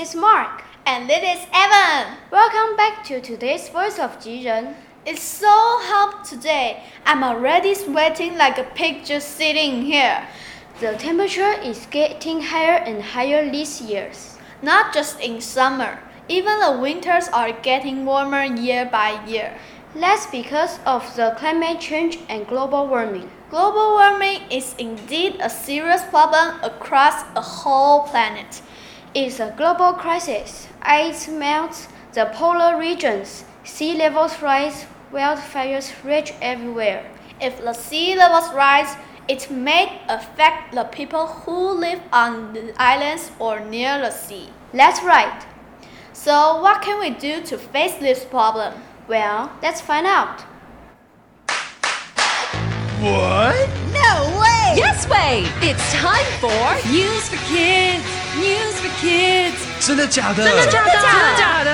is Mark. And this is Evan. Welcome back to today's Voice of Jiren. It's so hot today. I'm already sweating like a pig just sitting here. The temperature is getting higher and higher these years. Not just in summer, even the winters are getting warmer year by year. That's because of the climate change and global warming. Global warming is indeed a serious problem across a whole planet. It's a global crisis. Ice melts the polar regions, sea levels rise, wildfires rage everywhere. If the sea levels rise, it may affect the people who live on the islands or near the sea. That's right. So, what can we do to face this problem? Well, let's find out. What? No way! Yes way! It's time for News for Kids. News for Kids. 真的假的？真的假的？真的假的？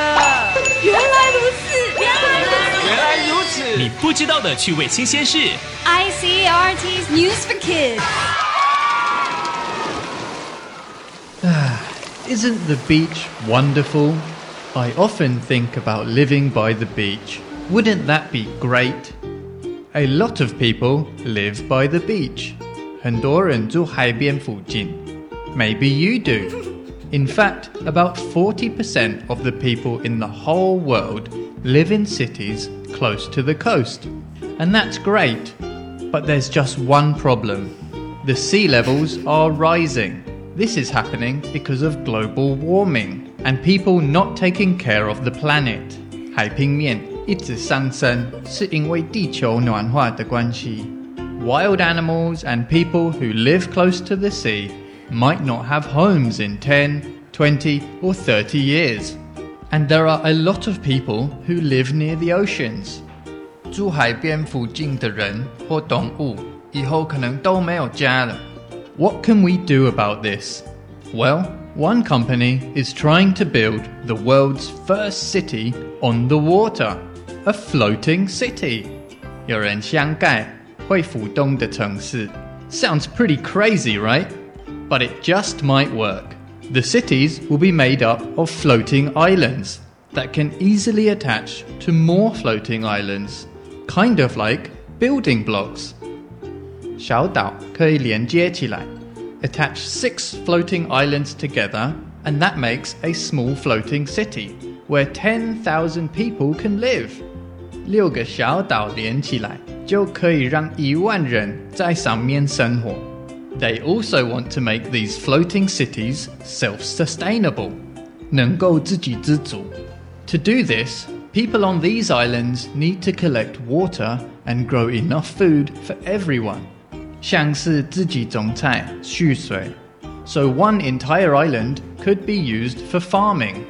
原来如此，原来如此。原来如此！你不知道的趣味新鲜事。 ICRT's News for Kids. Isn't the beach wonderful? I often think about living by the beach. Wouldn't that be great? A lot of people live by the beach. 很多人住海边附近. Maybe you do. In fact, about 40% of the people in the whole world live in cities close to the coast. And that's great. But there's just one problem. The sea levels are rising. This is happening because of global warming and people not taking care of the planet. 海平面一直上升，是因为地球暖化的关系。Wild animals and people who live close to the sea might not have homes in 10, 20, or 30 years. And there are a lot of people who live near the oceans. 住海边附近的人或动物以后可能都没有家了。What can we do about this? Well, one company is trying to build the world's first city on the water, a floating city. 有人相盖会浮动的城市. Sounds pretty crazy, right? But it just might work. The cities will be made up of floating islands that can easily attach to more floating islands, kind of like building blocks. 小岛可以连接起来. Attach six floating islands together, and that makes a small floating city where 10,000 people can live. 六个小岛连起来，就可以让一万人在上面生活。 They also want to make these floating cities self-sustainable. 能够自给自足. To do this, people on these islands need to collect water and grow enough food for everyone. 像是自己种菜、蓄水. So one entire island could be used for farming.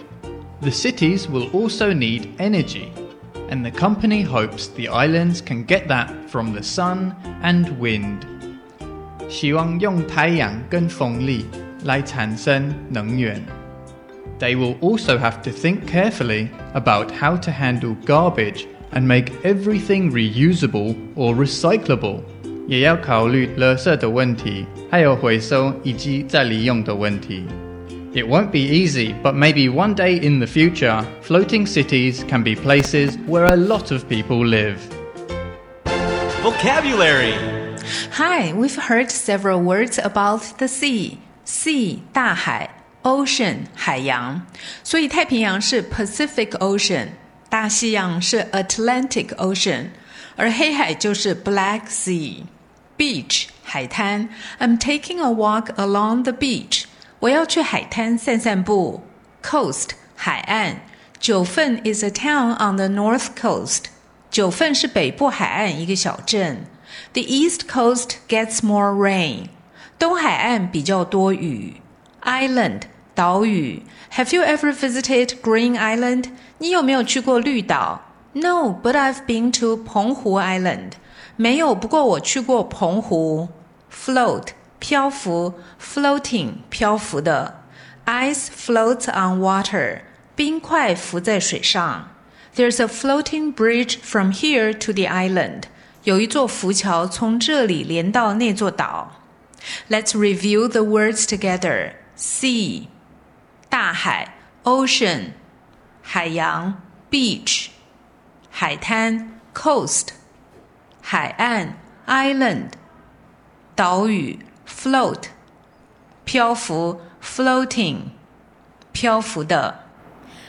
The cities will also need energy, and the company hopes the islands can get that from the sun and wind. 希望用太阳跟风力来产生能源。They will also have to think carefully about how to handle garbage and make everything reusable or recyclable. 也要考虑垃圾的问题，还有回收以及再利用的问题。It won't be easy, but maybe one day in the future, floating cities can be places where a lot of people live. Vocabulary Hi, we've heard several words about the sea. Sea 大海，ocean 海洋，所以太平洋是 Pacific Ocean，大西洋是 Atlantic Ocean，而黑海就是 Black Sea。Beach 海滩，I'm taking a walk along the beach。我要去海滩散散步。Coast 海岸，九份 is a town on the north coast。九份是北部海岸一个小镇。 The east coast gets more rain。东海岸比较多雨。Island 岛屿，Have you ever visited Green Island？你有没有去过绿岛？No, but I've been to 澎湖 Island。没有，不过我去过澎湖。Float 漂浮，floating 漂浮的。Ice floats on water，冰块浮在水上。There's a floating bridge from here to the island， 有一座浮桥从这里连到那座岛。Let's review the words together. Sea，大海 ocean，海洋 beach，海滩 coast，海岸 island，岛屿 float，漂浮 floating，漂浮的。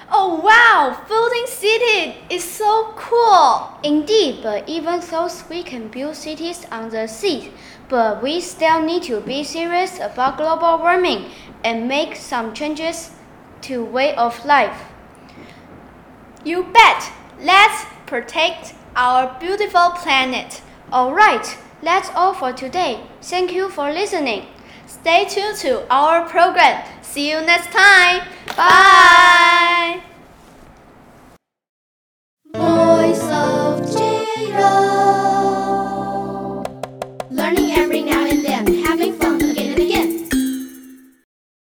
Oh wow, floating city is so cool. Indeed, but even though we can build cities on the sea, but we still need to be serious about global warming and make some changes to way of life. You bet. Let's protect our beautiful planet. Alright, that's all for today. Thank you for listening. Stay tuned to our program. See you next time. Bye.